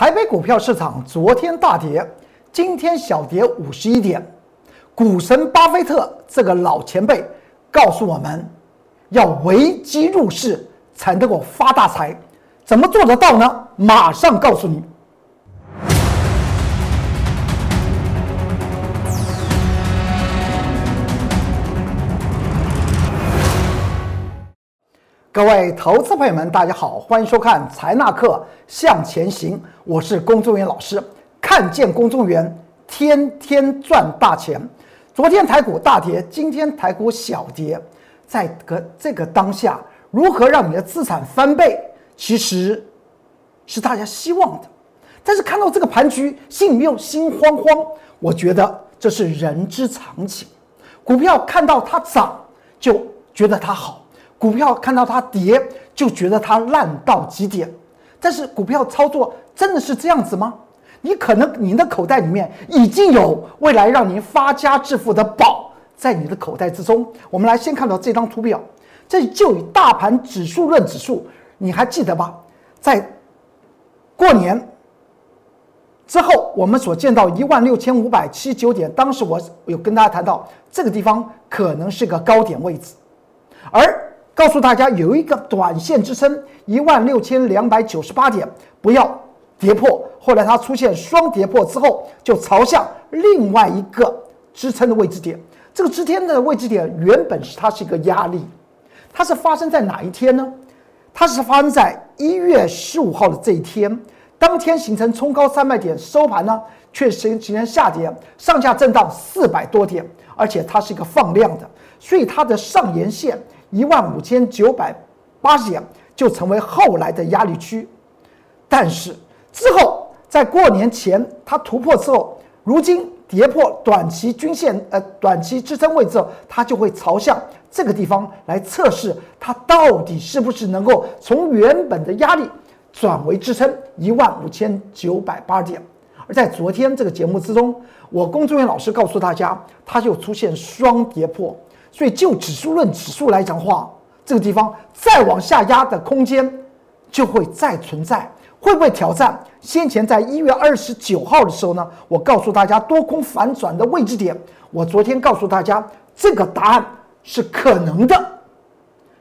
台北股票市场昨天大跌，今天小跌五十一点。股神巴菲特这个老前辈告诉我们，要危机入市才能够发大财，怎么做得到呢？马上告诉你。各位投资朋友们，大家好，欢迎收看《财纳课向前行》，我是龚宗元老师。看见龚宗元，天天赚大钱。昨天台股大跌，今天台股小跌，在个这个当下，如何让你的资产翻倍，其实是大家希望的。但是看到这个盘局，心里又心慌慌。我觉得这是人之常情。股票看到它涨，就觉得它好。股票看到它跌，就觉得它烂到极点。但是股票操作真的是这样子吗？你可能你的口袋里面已经有未来让您发家致富的宝在你的口袋之中。我们来先看到这张图表，这就以大盘指数论指数，你还记得吧？在过年之后，我们所见到一万六千五百七十九点，当时我有跟大家谈到这个地方可能是个高点位置，而。告诉大家有一个短线支撑一万六千两百九十八点，不要跌破。后来它出现双跌破之后，就朝向另外一个支撑的位置点。这个支撑的位置点原本是它是一个压力，它是发生在哪一天呢？它是发生在一月十五号的这一天，当天形成冲高三百点，收盘呢却形形成下跌，上下震荡四百多点，而且它是一个放量的，所以它的上沿线。一万五千九百八十点就成为后来的压力区，但是之后在过年前它突破之后，如今跌破短期均线呃短期支撑位置，它就会朝向这个地方来测试它到底是不是能够从原本的压力转为支撑一万五千九百八十点。而在昨天这个节目之中，我龚忠元老师告诉大家，它就出现双跌破。所以，就指数论指数来讲话，这个地方再往下压的空间就会再存在，会不会挑战先前在一月二十九号的时候呢？我告诉大家多空反转的位置点，我昨天告诉大家这个答案是可能的。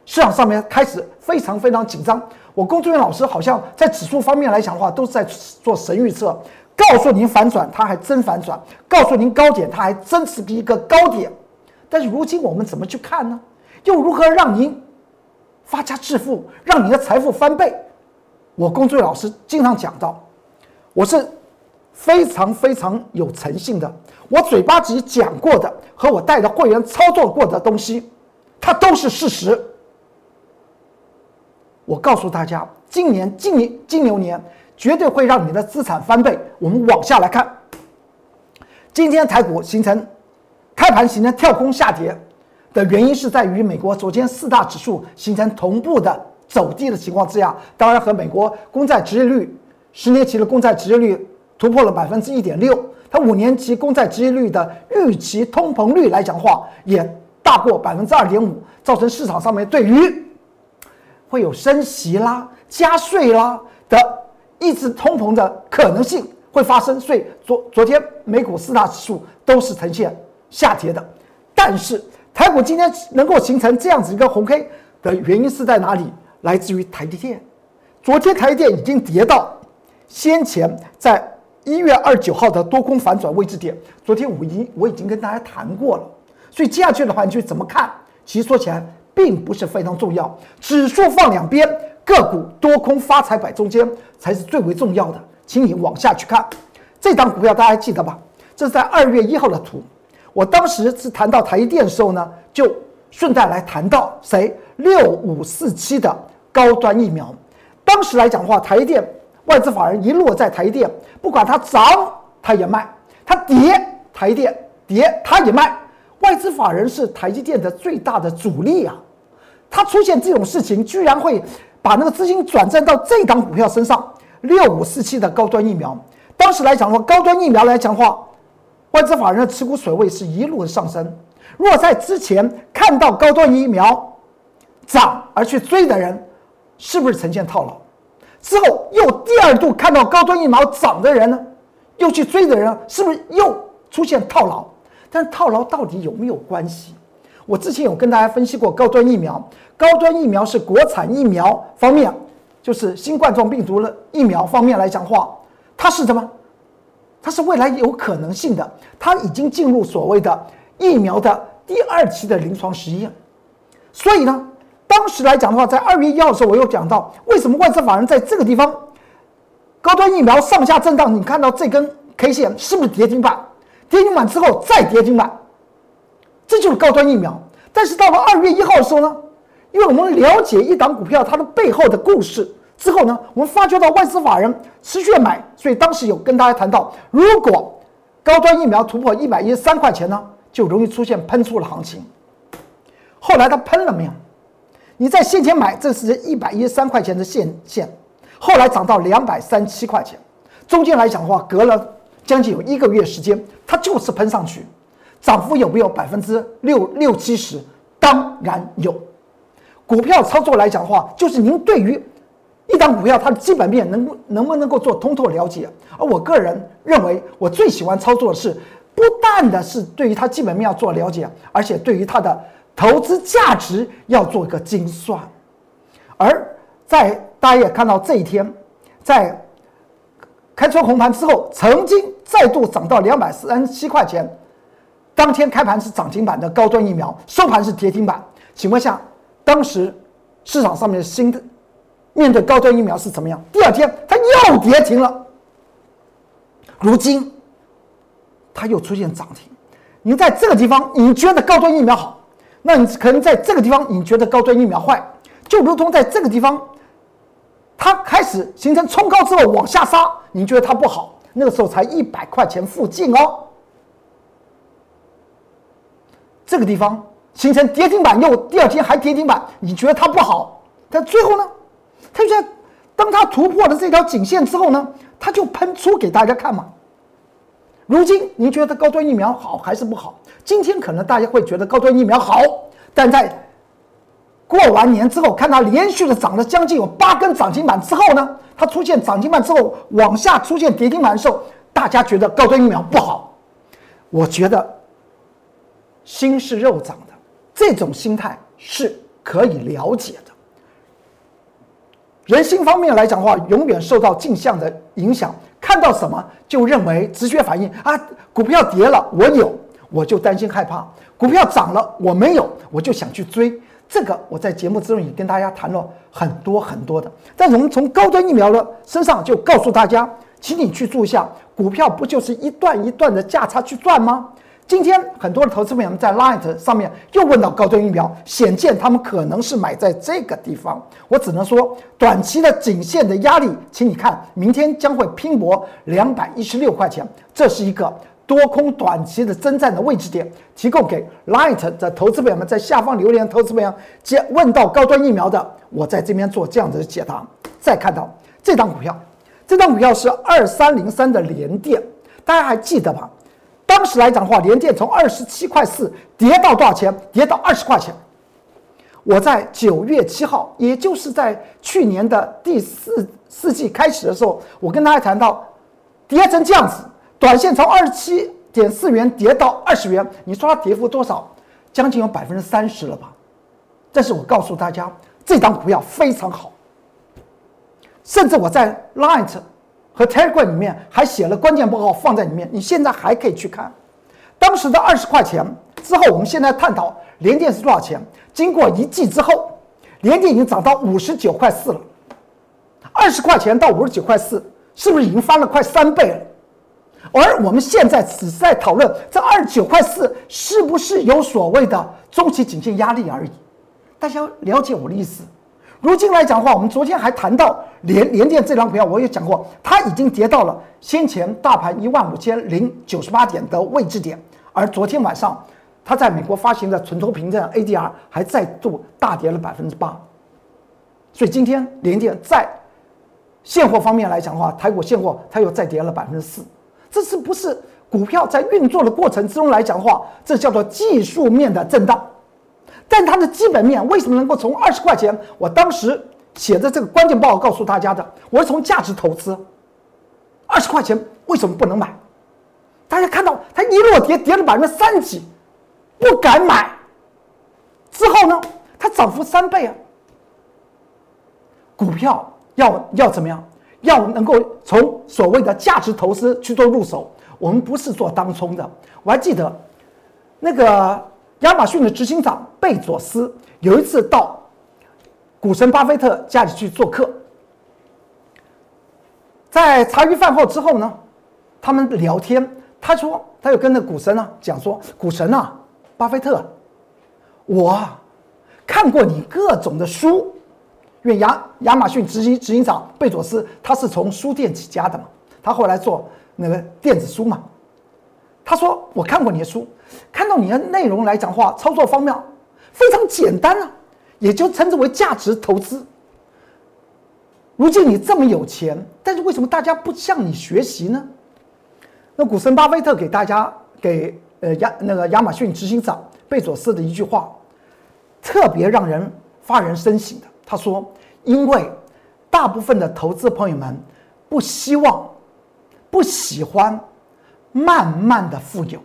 市场上面开始非常非常紧张，我工作人员老师好像在指数方面来讲的话，都是在做神预测，告诉您反转，它还真反转；告诉您高点，它还真是一个高点。但是如今我们怎么去看呢？又如何让您发家致富，让你的财富翻倍？我工作老师经常讲到，我是非常非常有诚信的。我嘴巴里讲过的和我带的会员操作过的东西，它都是事实。我告诉大家，今年金年金牛年绝对会让你的资产翻倍。我们往下来看，今天台股形成。开盘形成跳空下跌的原因是在于美国昨天四大指数形成同步的走低的情况之下，当然和美国公债直利率十年期的公债直利率突破了百分之一点六，它五年期公债直利率的预期通膨率来讲话也大过百分之二点五，造成市场上面对于会有升息啦、加税啦的抑制通膨的可能性会发生，所以昨昨天美股四大指数都是呈现。下跌的，但是台股今天能够形成这样子一个红 K 的原因是在哪里？来自于台积电。昨天台积电已经跌到先前在一月二十九号的多空反转位置点。昨天我已经我已经跟大家谈过了，所以接下去的话你去怎么看？其实说起来并不是非常重要，指数放两边，个股多空发财摆中间才是最为重要的。请你往下去看，这张股票大家记得吧？这是在二月一号的图。我当时是谈到台积电的时候呢，就顺带来谈到谁六五四七的高端疫苗。当时来讲的话，台积电外资法人一落在台积电，不管它涨它也卖，它跌台积电跌它也卖。外资法人是台积电的最大的主力啊，它出现这种事情，居然会把那个资金转战到这档股票身上，六五四七的高端疫苗。当时来讲的话，高端疫苗来讲的话。外资法人的持股水位是一路的上升。如果在之前看到高端疫苗涨而去追的人，是不是呈现套牢？之后又第二度看到高端疫苗涨的人呢，又去追的人，是不是又出现套牢？但套牢到底有没有关系？我之前有跟大家分析过高端疫苗，高端疫苗是国产疫苗方面，就是新冠状病毒的疫苗方面来讲话，它是什么？它是未来有可能性的，它已经进入所谓的疫苗的第二期的临床实验，所以呢。当时来讲的话，在二月一号的时候，我又讲到为什么外资法人在这个地方高端疫苗上下震荡。你看到这根 K 线是不是跌停板？跌停板之后再跌停板，这就是高端疫苗。但是到了二月一号的时候呢，因为我们了解一档股票它的背后的故事之后呢，我们发觉到外资法人持续买，所以当时有跟大家谈到，如果高端疫苗突破一百一十三块钱呢，就容易出现喷出的行情。后来它喷了没有？你在现前买，这是一百一十三块钱的现线，后来涨到两百三七块钱，中间来讲的话，隔了将近有一个月时间，它就是喷上去，涨幅有没有百分之六六七十？当然有。股票操作来讲的话，就是您对于一档股票它的基本面能能不能够做通透了解？而我个人认为，我最喜欢操作的是，不但的是对于它基本面要做了解，而且对于它的。投资价值要做一个精算，而在大家也看到这一天，在开出红盘之后，曾经再度涨到两百三十七块钱，当天开盘是涨停板的高端疫苗，收盘是跌停板。请问下，当时市场上面的心的面对高端疫苗是怎么样？第二天它又跌停了，如今它又出现涨停。你在这个地方，你觉得高端疫苗好？那你可能在这个地方，你觉得高端疫苗坏，就如同在这个地方，它开始形成冲高之后往下杀，你觉得它不好，那个时候才一百块钱附近哦。这个地方形成跌停板，又第二天还跌停板，你觉得它不好，但最后呢，它就在当它突破了这条颈线之后呢，它就喷出给大家看嘛。如今您觉得高端疫苗好还是不好？今天可能大家会觉得高端疫苗好，但在过完年之后，看它连续的涨了将近有八根涨停板之后呢，它出现涨停板之后往下出现跌停板的时候，大家觉得高端疫苗不好。我觉得心是肉长的，这种心态是可以了解的。人性方面来讲的话，永远受到镜像的影响。看到什么就认为直觉反应啊，股票跌了我有我就担心害怕，股票涨了我没有我就想去追。这个我在节目之中也跟大家谈了很多很多的。但我们从高端疫苗的身上就告诉大家，请你去注意一下，股票不就是一段一段的价差去赚吗？今天很多的投资朋友们在 Light 上面又问到高端疫苗，显见他们可能是买在这个地方。我只能说，短期的颈线的压力，请你看，明天将会拼搏两百一十六块钱，这是一个多空短期的征战的位置点，提供给 Light 的投资朋友们在下方留言。投资朋友接问到高端疫苗的，我在这边做这样子的解答。再看到这张股票，这张股票是二三零三的联电，大家还记得吧？当时来讲的话，联电从二十七块四跌到多少钱？跌到二十块钱。我在九月七号，也就是在去年的第四四季开始的时候，我跟大家谈到，跌成这样子，短线从二十七点四元跌到二十元，你说它跌幅多少？将近有百分之三十了吧？但是我告诉大家，这张股票非常好，甚至我在 Light。和 Telegram 里面还写了关键报告放在里面，你现在还可以去看。当时的二十块钱之后，我们现在探讨联电是多少钱？经过一季之后，联电已经涨到五十九块四了。二十块钱到五十九块四，是不是已经翻了快三倍了？而我们现在只在讨论这二十九块四是不是有所谓的中期颈线压力而已。大家了解我的意思？如今来讲的话，我们昨天还谈到联联电这张股票，我也讲过，它已经跌到了先前大盘一万五千零九十八点的位置点，而昨天晚上，它在美国发行的存托凭证 ADR 还再度大跌了百分之八，所以今天联电在现货方面来讲的话，台股现货它又再跌了百分之四，这是不是股票在运作的过程之中来讲的话，这叫做技术面的震荡。但它的基本面为什么能够从二十块钱？我当时写的这个关键报告告诉大家的，我是从价值投资，二十块钱为什么不能买？大家看到它一落跌，跌了百分之三十几，不敢买。之后呢，它涨幅三倍啊！股票要要怎么样？要能够从所谓的价值投资去做入手。我们不是做当冲的。我还记得，那个亚马逊的执行长贝佐斯有一次到股神巴菲特家里去做客，在茶余饭后之后呢，他们聊天。他说，他又跟那股神呢讲说：“股神啊，巴菲特，我看过你各种的书，因为亚亚马逊执行执行长贝佐斯他是从书店起家的嘛，他后来做。”那个电子书嘛，他说我看过你的书，看到你的内容来讲话，操作方面非常简单啊，也就称之为价值投资。如今你这么有钱，但是为什么大家不向你学习呢？那股神巴菲特给大家给呃亚那个亚马逊执行长贝佐斯的一句话，特别让人发人深省的。他说：“因为大部分的投资朋友们不希望。”不喜欢慢慢的富有，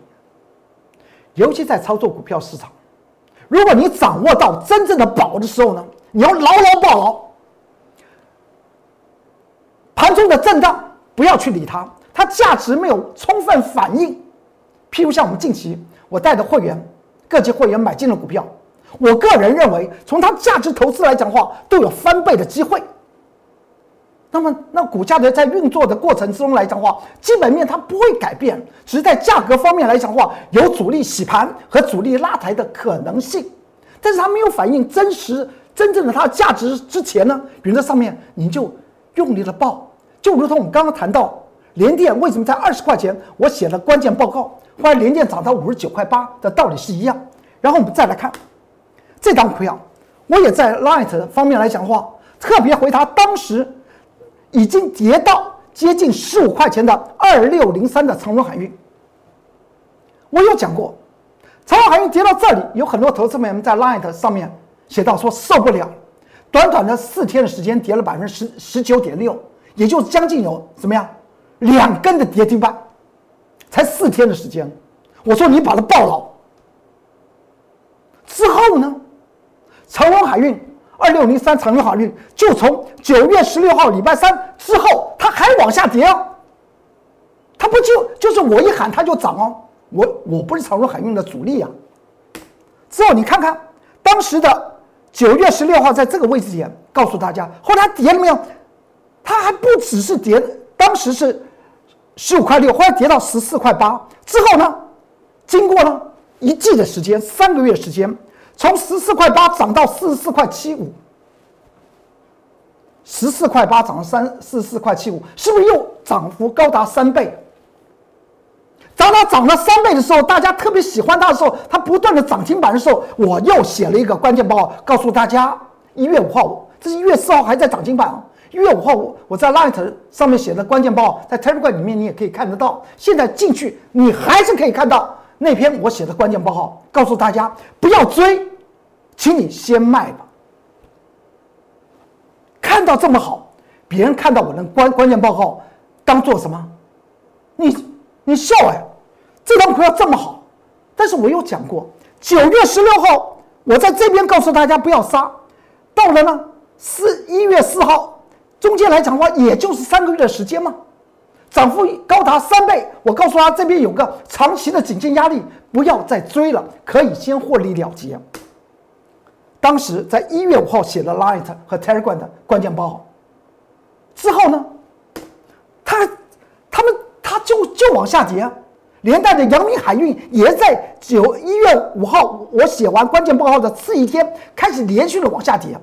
尤其在操作股票市场。如果你掌握到真正的宝的时候呢，你要牢牢抱牢。盘中的震荡不要去理它，它价值没有充分反应。譬如像我们近期我带的会员，各级会员买进了股票，我个人认为从它价值投资来讲话，都有翻倍的机会。那么，那股价的在运作的过程之中来讲的话，基本面它不会改变，只是在价格方面来讲的话，有主力洗盘和主力拉抬的可能性，但是它没有反映真实真正的它的价值之前呢，比如在上面你就用力的报，就如同我们刚刚谈到联电为什么在二十块钱，我写了关键报告，后来联电涨到五十九块八的道理是一样。然后我们再来看这张股票，我也在 Light 方面来讲话，特别回答当时。已经跌到接近十五块钱的二六零三的长荣海运，我有讲过，长荣海运跌到这里，有很多投资朋友们在 Line 上面写到说受不了，短短的四天的时间跌了百分之十十九点六，也就是将近有怎么样两根的跌停板，才四天的时间，我说你把它抱牢，之后呢，长荣海运。二六零三长荣海运就从九月十六号礼拜三之后，它还往下跌哦。它不就就是我一喊它就涨哦。我我不是长荣海运的主力呀。之后你看看当时的九月十六号在这个位置点，告诉大家后来跌了没有？它还不只是跌，当时是十五块六，后来跌到十四块八。之后呢，经过了一季的时间，三个月时间。从十四块八涨到四十四块七五，十四块八涨了三四十四块七五，是不是又涨幅高达三倍？当它涨了三倍的时候，大家特别喜欢它的时候，它不断的涨停板的时候，我又写了一个关键报告，诉大家：一月五号，这是一月四号还在涨停板一月五号，我我在 Light 上面写的关键报，在 Telegram 里面你也可以看得到。现在进去，你还是可以看到。那篇我写的关键报告告诉大家不要追，请你先卖吧。看到这么好，别人看到我的关关键报告，当做什么？你你笑哎，这张股票这么好，但是我有讲过，九月十六号我在这边告诉大家不要杀，到了呢四一月四号，中间来讲的话，也就是三个月的时间嘛。涨幅高达三倍，我告诉他这边有个长期的颈线压力，不要再追了，可以先获利了结。当时在一月五号写了 Light 和 Telegram 的关键报，之后呢，他他们他就就往下跌，连带着阳明海运也在九一月五号我写完关键报告的次一天开始连续的往下跌。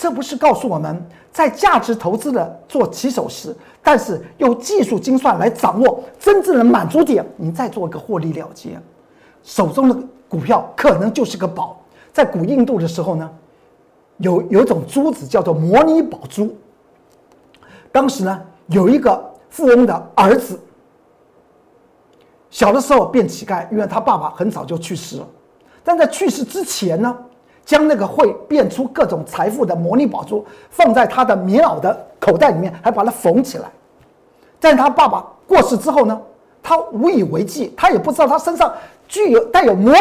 这不是告诉我们在价值投资的做起手时，但是用技术精算来掌握真正的满足点，你再做一个获利了结，手中的股票可能就是个宝。在古印度的时候呢，有有一种珠子叫做摩尼宝珠。当时呢，有一个富翁的儿子，小的时候变乞丐，因为他爸爸很早就去世了。但在去世之前呢。将那个会变出各种财富的魔力宝珠放在他的棉袄的口袋里面，还把它缝起来。在他爸爸过世之后呢，他无以为继，他也不知道他身上具有带有魔力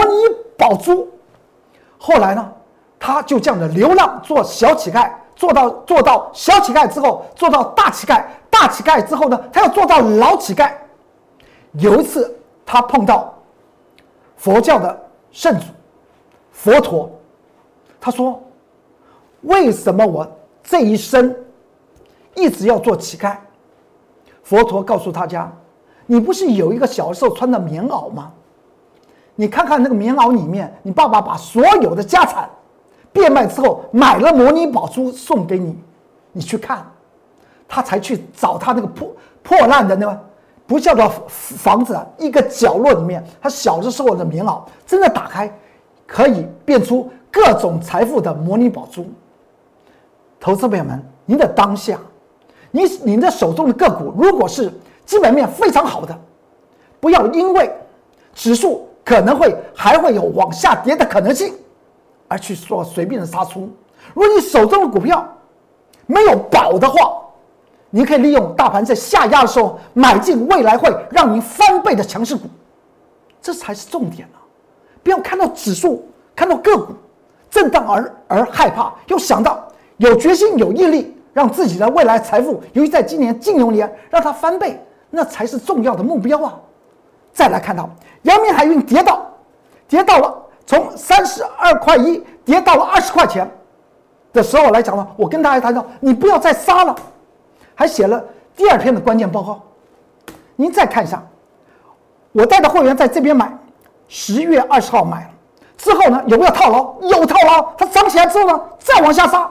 宝珠。后来呢，他就这样的流浪做小乞丐，做到做到小乞丐之后，做到大乞丐，大乞丐之后呢，他要做到老乞丐。有一次，他碰到佛教的圣主佛陀，他说：“为什么我这一生一直要做乞丐？”佛陀告诉大家：“你不是有一个小时候穿的棉袄吗？你看看那个棉袄里面，你爸爸把所有的家产变卖之后，买了魔尼宝珠送给你，你去看，他才去找他那个破破烂的那个。”不叫做房子，一个角落里面，他小的时候的棉袄，真的打开，可以变出各种财富的模拟宝珠。投资朋友们，您的当下，你您的手中的个股，如果是基本面非常好的，不要因为指数可能会还会有往下跌的可能性，而去说随便的杀出。如果你手中的股票没有保的话，你可以利用大盘在下压的时候买进未来会让您翻倍的强势股，这才是重点啊！不要看到指数、看到个股震荡而而害怕，要想到有决心、有毅力，让自己的未来财富，尤其在今年金牛年让它翻倍，那才是重要的目标啊！再来看到阳明海运跌到跌到了从三十二块一跌到了二十块钱的时候来讲呢，我跟大家谈到，你不要再杀了。还写了第二篇的关键报告，您再看一下，我带的会员在这边买，十月二十号买了，之后呢有没有套牢？有套牢，它涨起来之后呢再往下杀，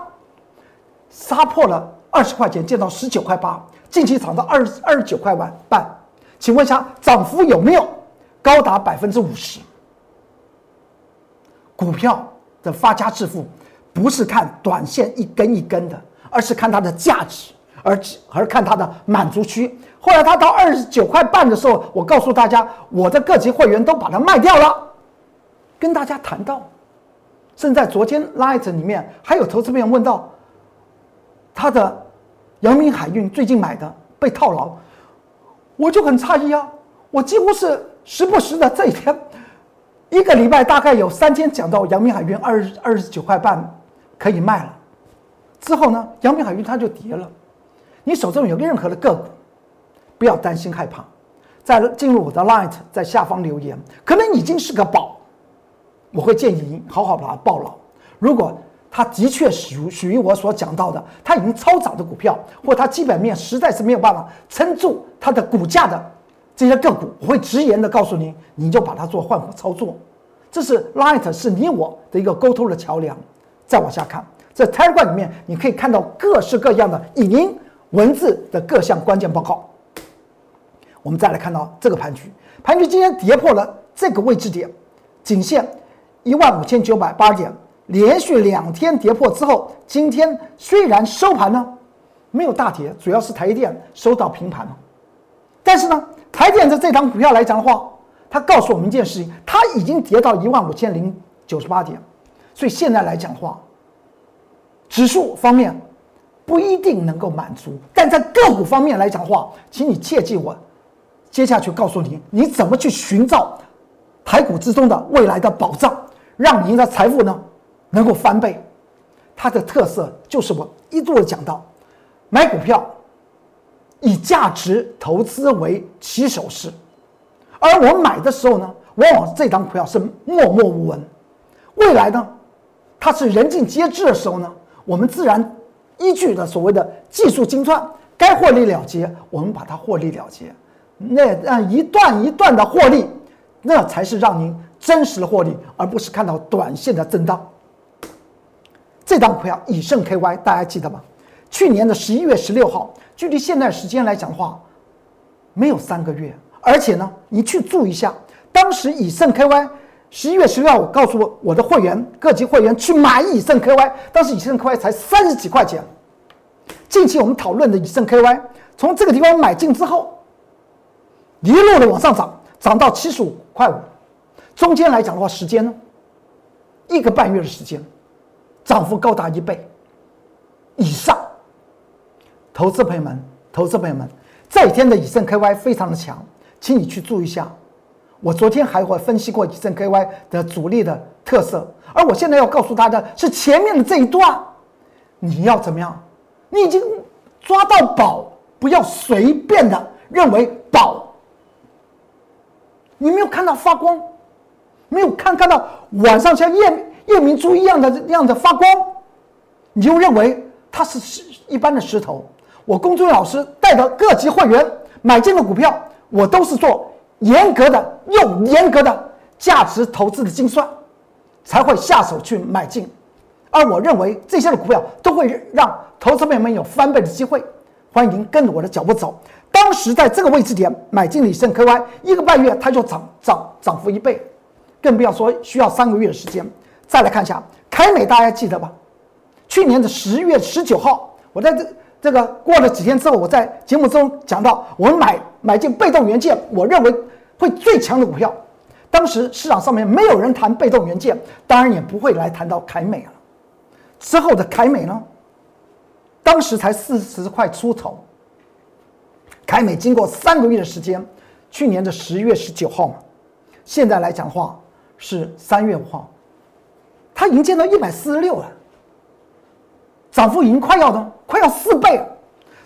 杀破了二十块钱，见到十九块八，近期涨到二二十九块半半，请问一下涨幅有没有高达百分之五十？股票的发家致富，不是看短线一根一根的，而是看它的价值。而而看它的满足区，后来它到二十九块半的时候，我告诉大家，我的各级会员都把它卖掉了。跟大家谈到，正在昨天 Light 里面还有投资朋友问到，他的阳明海运最近买的被套牢，我就很诧异啊！我几乎是时不时的这一天，一个礼拜大概有三天讲到阳明海运二二十九块半可以卖了，之后呢，阳明海运它就跌了。你手中有任何的个股，不要担心害怕，在进入我的 Light，在下方留言，可能已经是个宝，我会建议您好好把它抱牢。如果它的确属属于我所讲到的，它已经超涨的股票，或它基本面实在是没有办法撑住它的股价的这些个股，我会直言的告诉您，你就把它做换股操作。这是 Light 是你我的一个沟通的桥梁。再往下看，在 Telegram 里面，你可以看到各式各样的影音。文字的各项关键报告，我们再来看到这个盘局，盘局今天跌破了这个位置点，颈线一万五千九百八十点，连续两天跌破之后，今天虽然收盘呢没有大跌，主要是台电收到平盘了，但是呢，台电的这张股票来讲的话，它告诉我们一件事情，它已经跌到一万五千零九十八点，所以现在来讲的话，指数方面。不一定能够满足，但在个股方面来讲的话，请你切记我接下去告诉你，你怎么去寻找台股之中的未来的保障，让您的财富呢能够翻倍。它的特色就是我一度的讲到，买股票以价值投资为起手式，而我买的时候呢，往往这张股票是默默无闻，未来呢，它是人尽皆知的时候呢，我们自然。依据的所谓的技术精算，该获利了结，我们把它获利了结。那让一段一段的获利，那才是让您真实的获利，而不是看到短线的震荡。这档股票以盛 KY，大家记得吗？去年的十一月十六号，距离现在时间来讲的话，没有三个月。而且呢，你去注意一下，当时以盛 KY。十一月十六号，我告诉我我的会员，各级会员去买以盛 KY，当时以盛 KY 才三十几块钱。近期我们讨论的以盛 KY，从这个地方买进之后，一路的往上涨，涨到七十五块五。中间来讲的话，时间呢，一个半月的时间，涨幅高达一倍以上。投资朋友们，投资朋友们，这一天的以盛 KY 非常的强，请你去注意一下。我昨天还会分析过以盛 KY 的主力的特色，而我现在要告诉大家是前面的这一段，你要怎么样？你已经抓到宝，不要随便的认为宝。你没有看到发光，没有看看到晚上像夜夜明珠一样的样的发光，你就认为它是一般的石头。我公众老师带的各级会员买进的股票，我都是做严格的、又严格的价值投资的精算，才会下手去买进。而我认为这些的股票都会让投资朋友们有翻倍的机会。欢迎跟着我的脚步走。当时在这个位置点买进李胜 KY，一个半月它就涨涨涨幅一倍，更不要说需要三个月的时间。再来看一下凯美，大家记得吧？去年的十月十九号，我在这这个过了几天之后，我在节目中讲到，我们买买进被动元件，我认为会最强的股票。当时市场上面没有人谈被动元件，当然也不会来谈到凯美了。之后的凯美呢，当时才四十块出头。凯美经过三个月的时间，去年的十月十九号嘛，现在来讲的话是三月五号，它已经见到一百四十六了，涨幅已经快要的快要四倍了。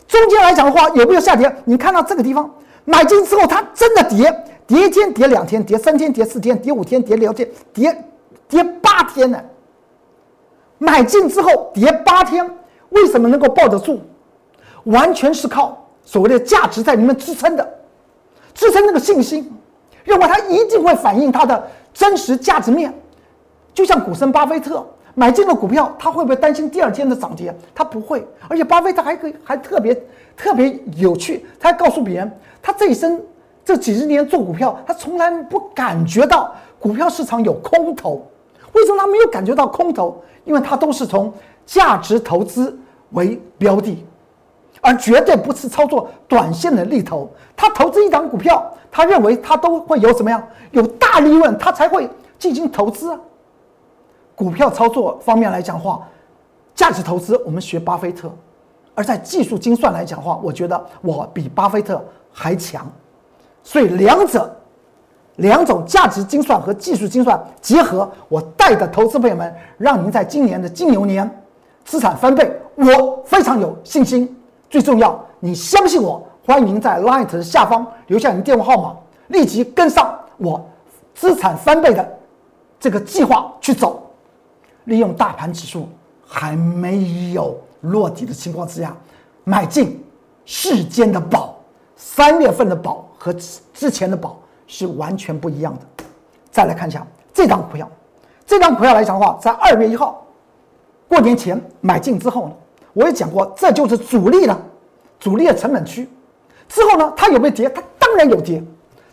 中间来讲的话有没有下跌？你看到这个地方买进之后，它真的跌，跌一天，跌两天，跌三天，跌四天，跌五天，跌六天，跌跌八天呢。买进之后跌八天，为什么能够抱得住？完全是靠。所谓的价值在里面支撑的，支撑那个信心，认为它一定会反映它的真实价值面。就像股神巴菲特买进了股票，他会不会担心第二天的涨跌？他不会。而且巴菲特还可以还特别特别有趣，他还告诉别人，他这一生这几十年做股票，他从来不感觉到股票市场有空头。为什么他没有感觉到空头？因为他都是从价值投资为标的。而绝对不是操作短线的利头，他投资一档股票，他认为他都会有什么样，有大利润，他才会进行投资啊。股票操作方面来讲话，价值投资我们学巴菲特，而在技术精算来讲话，我觉得我比巴菲特还强，所以两者两种价值精算和技术精算结合，我带的投资朋友们，让您在今年的金牛年资产翻倍，我非常有信心。最重要，你相信我，欢迎在 Light 下方留下你的电话号码，立即跟上我资产翻倍的这个计划去走。利用大盘指数还没有落地的情况之下，买进世间的宝。三月份的宝和之前的宝是完全不一样的。再来看一下这张股票，这张股票来讲的话，在二月一号过年前买进之后呢？我也讲过，这就是主力了，主力的成本区。之后呢，它有没有跌？它当然有跌。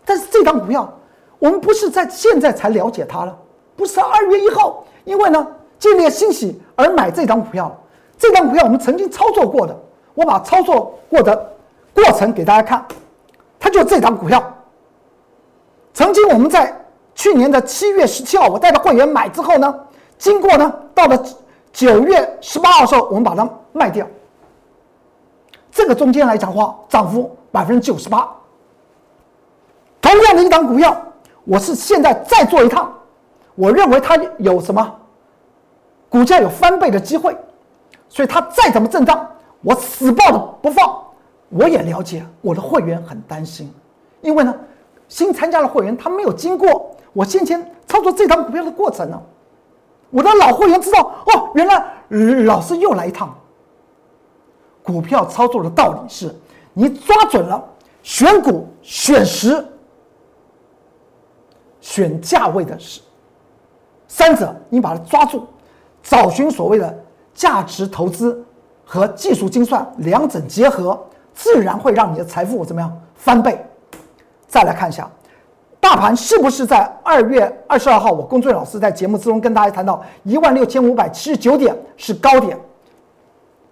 但是这张股票，我们不是在现在才了解它了，不是二月一号，因为呢建立了欣喜而买这张股票。这张股票我们曾经操作过的，我把操作过的过程给大家看，它就是这张股票。曾经我们在去年的七月十七号，我带着会员买之后呢，经过呢到了九月十八号的时候，我们把它。卖掉，这个中间来讲话，涨幅百分之九十八。同样的一档股票，我是现在再做一趟，我认为它有什么股价有翻倍的机会，所以它再怎么震荡，我死抱着不放。我也了解我的会员很担心，因为呢，新参加的会员他没有经过我先前操作这档股票的过程呢。我的老会员知道哦，原来老师又来一趟。股票操作的道理是，你抓准了选股、选时、选价位的时，三者你把它抓住，找寻所谓的价值投资和技术精算两者结合，自然会让你的财富怎么样翻倍。再来看一下，大盘是不是在二月二十二号，我龚俊老师在节目之中跟大家谈到一万六千五百七十九点是高点。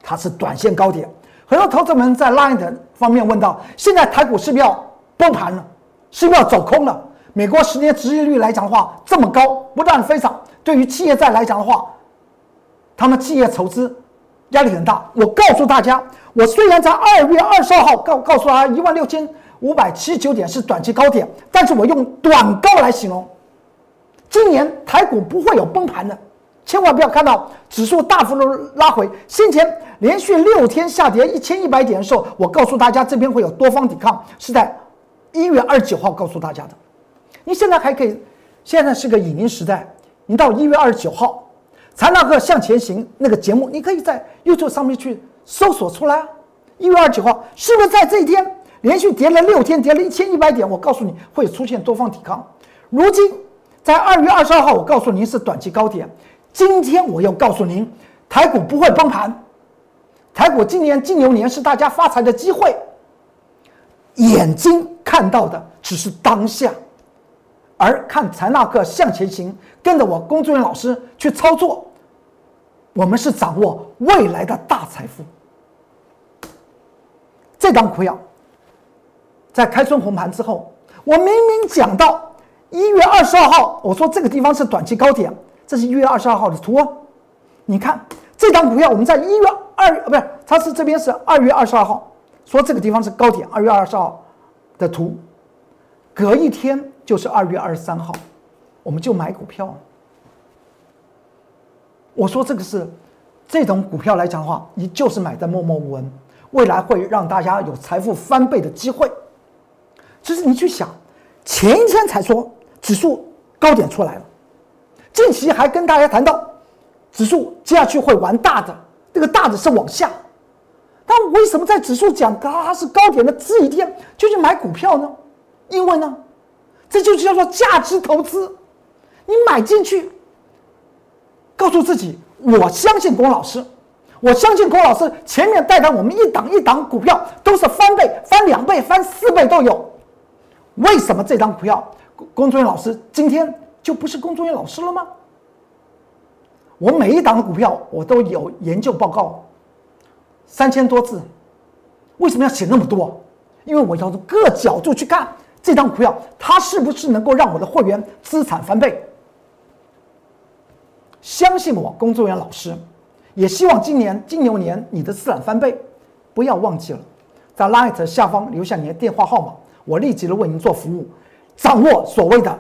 它是短线高点，很多投资们在 Line 方面问到：现在台股是不是要崩盘了？是不是要走空了？美国十年殖利率来讲的话这么高，不断飞涨，对于企业债来讲的话，他们企业筹资压力很大。我告诉大家，我虽然在二月二十二号告告诉他一万六千五百七十九点是短期高点，但是我用短高来形容，今年台股不会有崩盘的，千万不要看到指数大幅度拉回。先前连续六天下跌一千一百点的时候，我告诉大家这边会有多方抵抗，是在一月二十九号告诉大家的。你现在还可以，现在是个影音时代，你到一月二十九号，才那个向前行那个节目，你可以在 YouTube 上面去搜索出来啊。一月二十九号是不是在这一天连续跌了六天，跌了一千一百点？我告诉你会出现多方抵抗。如今在二月二十二号，我告诉您是短期高点。今天我要告诉您，台股不会崩盘，台股今年金牛年是大家发财的机会。眼睛看到的只是当下。而看财纳克向前行，跟着我工作人员老师去操作，我们是掌握未来的大财富。这张股票在开春红盘之后，我明明讲到一月二十二号，我说这个地方是短期高点，这是一月二十二号的图。你看这张股票，我们在一月二不是，它是这边是二月二十二号，说这个地方是高点，二月二十二号的图，隔一天。就是二月二十三号，我们就买股票。我说这个是这种股票来讲的话，你就是买在默默无闻，未来会让大家有财富翻倍的机会。就是你去想，前一天才说指数高点出来了，近期还跟大家谈到指数接下去会玩大的，这个大的是往下。但为什么在指数讲它是高点的这一天就去买股票呢？因为呢？这就是叫做价值投资，你买进去，告诉自己，我相信龚老师，我相信龚老师前面带着我们一档一档股票都是翻倍、翻两倍、翻四倍都有。为什么这张股票，工作人员老师今天就不是工作人员老师了吗？我每一档的股票我都有研究报告，三千多字，为什么要写那么多？因为我要从各角度去看。这张股票，它是不是能够让我的会员资产翻倍？相信我，工作人员老师，也希望今年金牛年你的资产翻倍。不要忘记了，在 Light 下方留下你的电话号码，我立即的为您做服务，掌握所谓的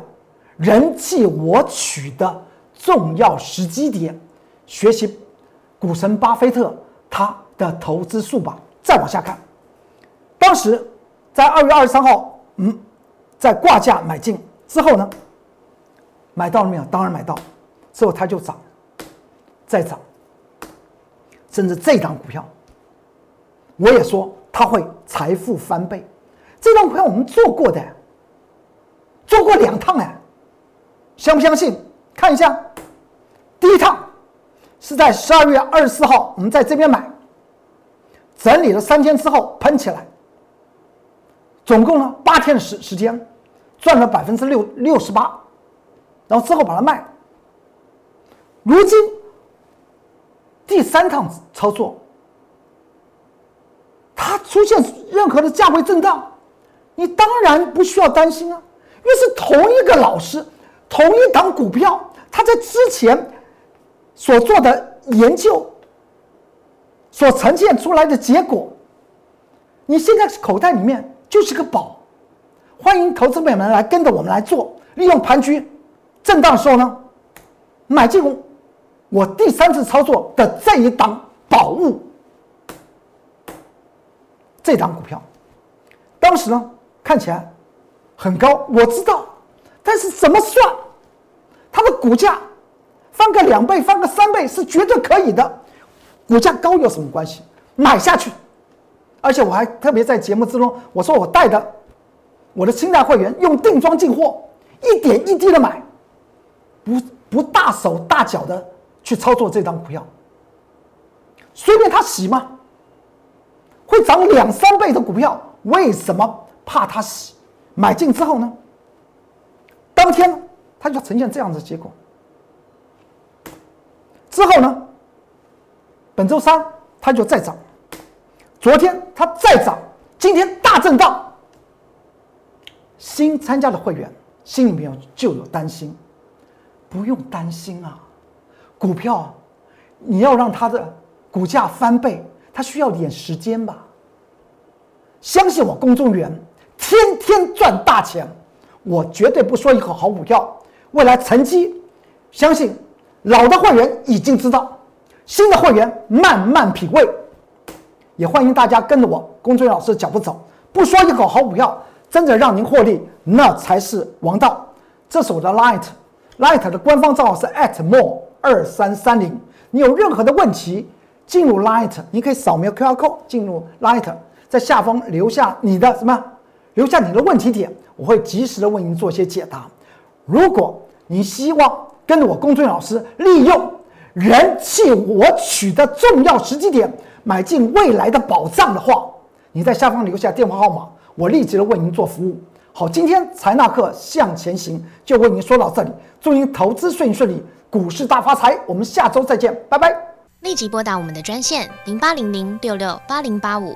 人气我取的重要时机点，学习股神巴菲特他的投资术吧。再往下看，当时在二月二十三号，嗯。在挂价买进之后呢，买到了没有？当然买到，之后它就涨，再涨，甚至这张股票，我也说它会财富翻倍。这张股票我们做过的，做过两趟了，相不相信？看一下，第一趟是在十二月二十四号，我们在这边买，整理了三天之后喷起来。总共呢八天的时时间，赚了百分之六六十八，然后之后把它卖。如今第三趟操作，它出现任何的价位震荡，你当然不需要担心啊，因为是同一个老师，同一档股票，他在之前所做的研究，所呈现出来的结果，你现在口袋里面。就是个宝，欢迎投资朋友们来跟着我们来做，利用盘局震荡的时候呢，买进我第三次操作的这一档宝物，这档股票，当时呢看起来很高，我知道，但是怎么算，它的股价翻个两倍、翻个三倍是绝对可以的，股价高有什么关系？买下去。而且我还特别在节目之中，我说我带的我的清代会员用定妆进货，一点一滴的买，不不大手大脚的去操作这张股票，随便他洗吗？会涨两三倍的股票，为什么怕它洗？买进之后呢，当天它就呈现这样的结果。之后呢，本周三它就再涨。昨天它再涨，今天大震荡。新参加的会员心里面就有担心，不用担心啊，股票你要让它的股价翻倍，它需要点时间吧？相信我，公众员天天赚大钱，我绝对不说一口好股票。未来成绩，相信老的会员已经知道，新的会员慢慢品味。也欢迎大家跟着我公众员老师脚步走，不说一口好股票，真的让您获利，那才是王道。这是我的 Light，Light 的官方账号是 @more 二三三零。你有任何的问题，进入 Light，你可以扫描 QR code 进入 Light，在下方留下你的什么，留下你的问题点，我会及时的为您做些解答。如果你希望跟着我龚俊老师，利用人气我取的重要时机点，买进未来的宝藏的话，你在下方留下电话号码，我立即的为您做服务。好，今天财纳课向前行就为您说到这里，祝您投资顺顺利。股市大发财，我们下周再见，拜拜。立即拨打我们的专线零八零零六六八零八五